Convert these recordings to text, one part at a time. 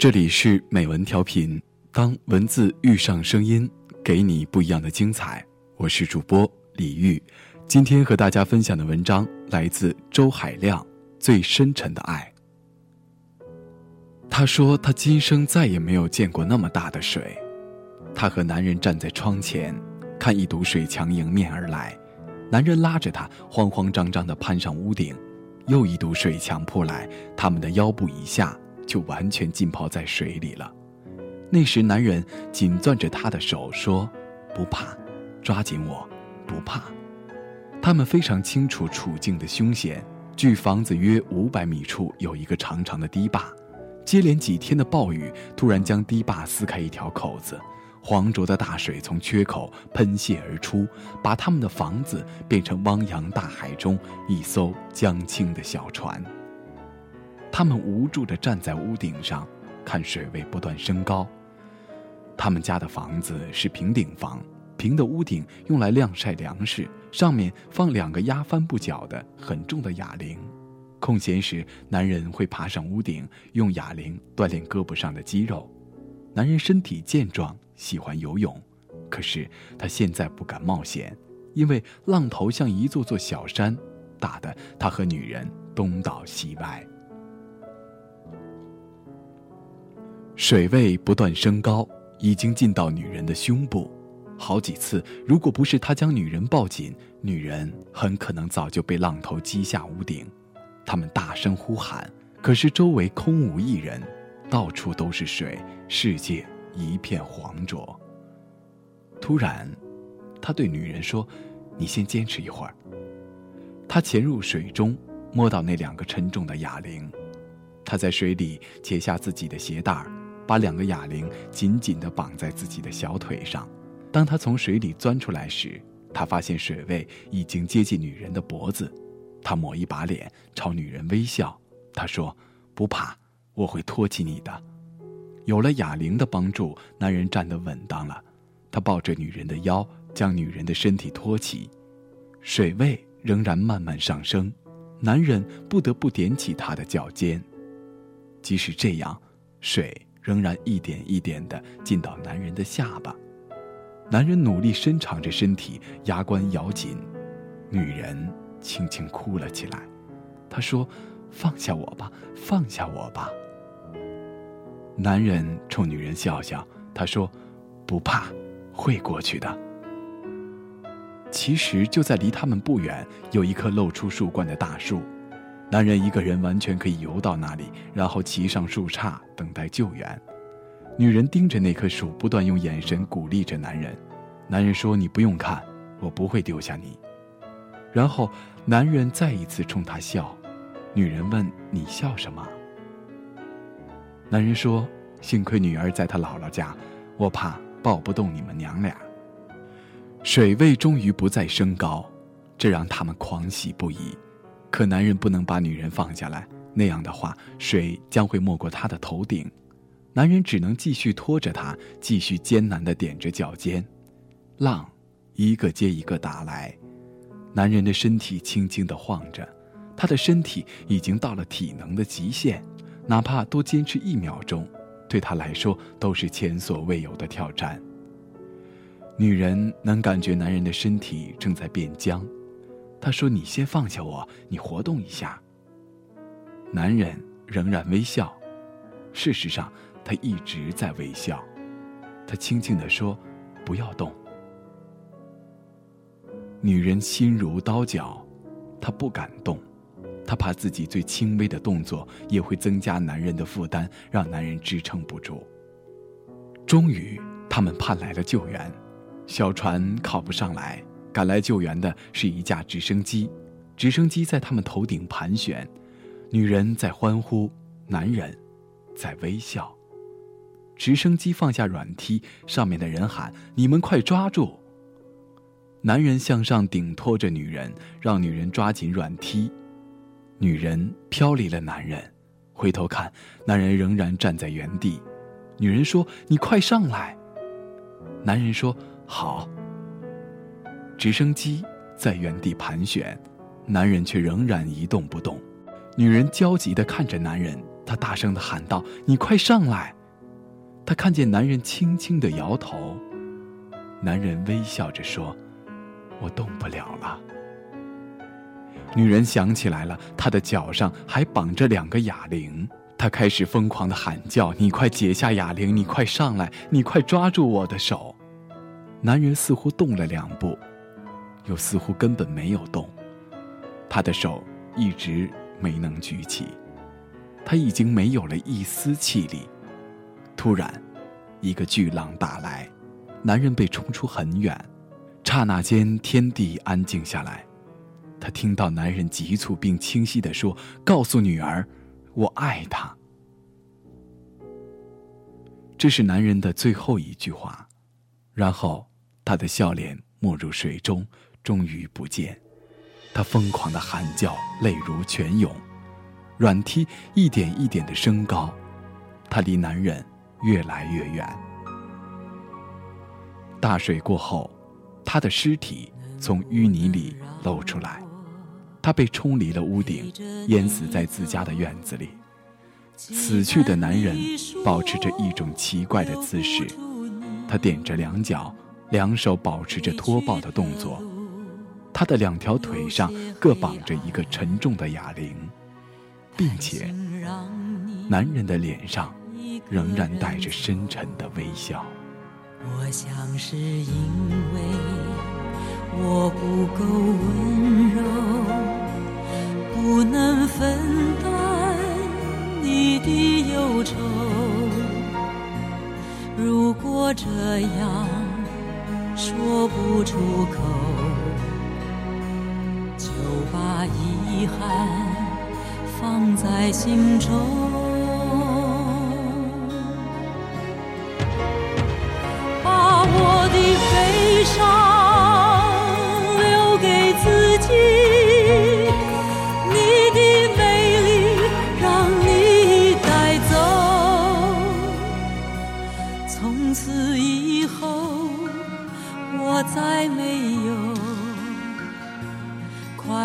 这里是美文调频，当文字遇上声音，给你不一样的精彩。我是主播李玉，今天和大家分享的文章来自周海亮，《最深沉的爱》。他说他今生再也没有见过那么大的水。他和男人站在窗前，看一堵水墙迎面而来，男人拉着他慌慌张张地攀上屋顶，又一堵水墙扑来，他们的腰部以下。就完全浸泡在水里了。那时，男人紧攥着她的手说：“不怕，抓紧我，不怕。”他们非常清楚处境的凶险。距房子约五百米处有一个长长的堤坝，接连几天的暴雨突然将堤坝撕开一条口子，黄浊的大水从缺口喷泻而出，把他们的房子变成汪洋大海中一艘江青的小船。他们无助地站在屋顶上，看水位不断升高。他们家的房子是平顶房，平的屋顶用来晾晒粮食，上面放两个压帆布脚的很重的哑铃。空闲时，男人会爬上屋顶，用哑铃锻炼胳膊上的肌肉。男人身体健壮，喜欢游泳，可是他现在不敢冒险，因为浪头像一座座小山，打得他和女人东倒西歪。水位不断升高，已经进到女人的胸部。好几次，如果不是他将女人抱紧，女人很可能早就被浪头击下屋顶。他们大声呼喊，可是周围空无一人，到处都是水，世界一片黄浊。突然，他对女人说：“你先坚持一会儿。”他潜入水中，摸到那两个沉重的哑铃，他在水里解下自己的鞋带。把两个哑铃紧紧地绑在自己的小腿上。当他从水里钻出来时，他发现水位已经接近女人的脖子。他抹一把脸，朝女人微笑。他说：“不怕，我会托起你的。”有了哑铃的帮助，男人站得稳当了。他抱着女人的腰，将女人的身体托起。水位仍然慢慢上升，男人不得不踮起他的脚尖。即使这样，水。仍然一点一点地进到男人的下巴，男人努力伸长着身体，牙关咬紧，女人轻轻哭了起来。他说：“放下我吧，放下我吧。”男人冲女人笑笑，他说：“不怕，会过去的。”其实就在离他们不远，有一棵露出树冠的大树。男人一个人完全可以游到那里，然后骑上树杈等待救援。女人盯着那棵树，不断用眼神鼓励着男人。男人说：“你不用看，我不会丢下你。”然后男人再一次冲她笑。女人问：“你笑什么？”男人说：“幸亏女儿在他姥姥家，我怕抱不动你们娘俩。”水位终于不再升高，这让他们狂喜不已。可男人不能把女人放下来，那样的话，水将会没过他的头顶。男人只能继续拖着她，继续艰难地踮着脚尖。浪一个接一个打来，男人的身体轻轻地晃着，他的身体已经到了体能的极限，哪怕多坚持一秒钟，对他来说都是前所未有的挑战。女人能感觉男人的身体正在变僵。他说：“你先放下我，你活动一下。”男人仍然微笑，事实上，他一直在微笑。他轻轻地说：“不要动。”女人心如刀绞，她不敢动，她怕自己最轻微的动作也会增加男人的负担，让男人支撑不住。终于，他们盼来了救援，小船靠不上来。赶来救援的是一架直升机，直升机在他们头顶盘旋，女人在欢呼，男人在微笑。直升机放下软梯，上面的人喊：“你们快抓住！”男人向上顶托着女人，让女人抓紧软梯。女人飘离了男人，回头看，男人仍然站在原地。女人说：“你快上来！”男人说：“好。”直升机在原地盘旋，男人却仍然一动不动。女人焦急地看着男人，她大声地喊道：“你快上来！”她看见男人轻轻地摇头，男人微笑着说：“我动不了了。”女人想起来了，她的脚上还绑着两个哑铃，她开始疯狂地喊叫：“你快解下哑铃！你快上来！你快抓住我的手！”男人似乎动了两步，又似乎根本没有动，他的手一直。没能举起，他已经没有了一丝气力。突然，一个巨浪打来，男人被冲出很远。刹那间，天地安静下来。他听到男人急促并清晰地说：“告诉女儿，我爱她。”这是男人的最后一句话。然后，他的笑脸没入水中，终于不见。他疯狂的喊叫，泪如泉涌，软梯一点一点的升高，他离男人越来越远。大水过后，他的尸体从淤泥里露出来，他被冲离了屋顶，淹死在自家的院子里。死去的男人保持着一种奇怪的姿势，他踮着两脚，两手保持着拖抱的动作。他的两条腿上各绑着一个沉重的哑铃，并且，男人的脸上仍然带着深沉的微笑。我想是因为我不够温柔，就。把遗憾放在心中，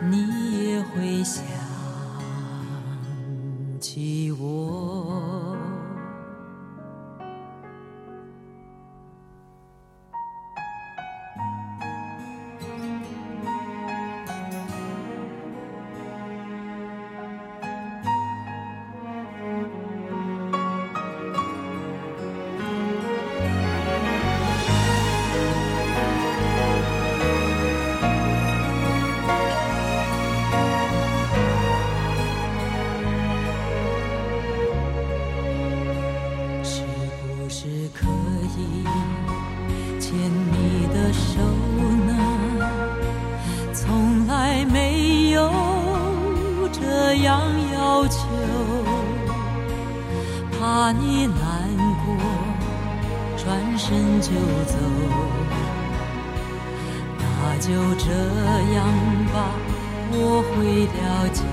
你也会想起我。身就走，那就这样吧，我会了解。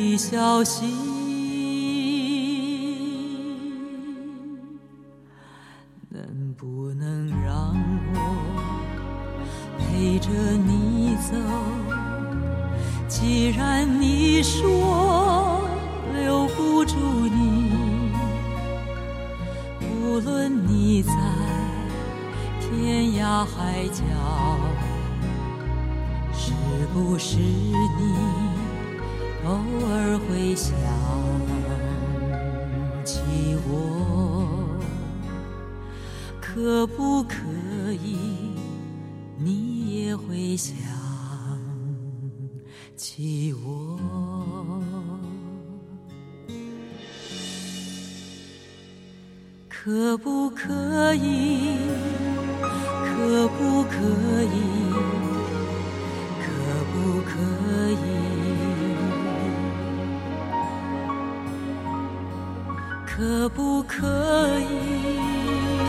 的消息，能不能让我陪着你走？既然你说留不住你，无论你在天涯海角，是不是你偶尔会想起我？可不可以，你也会想起我？可不可以？可不可以？可不可以？可不可以？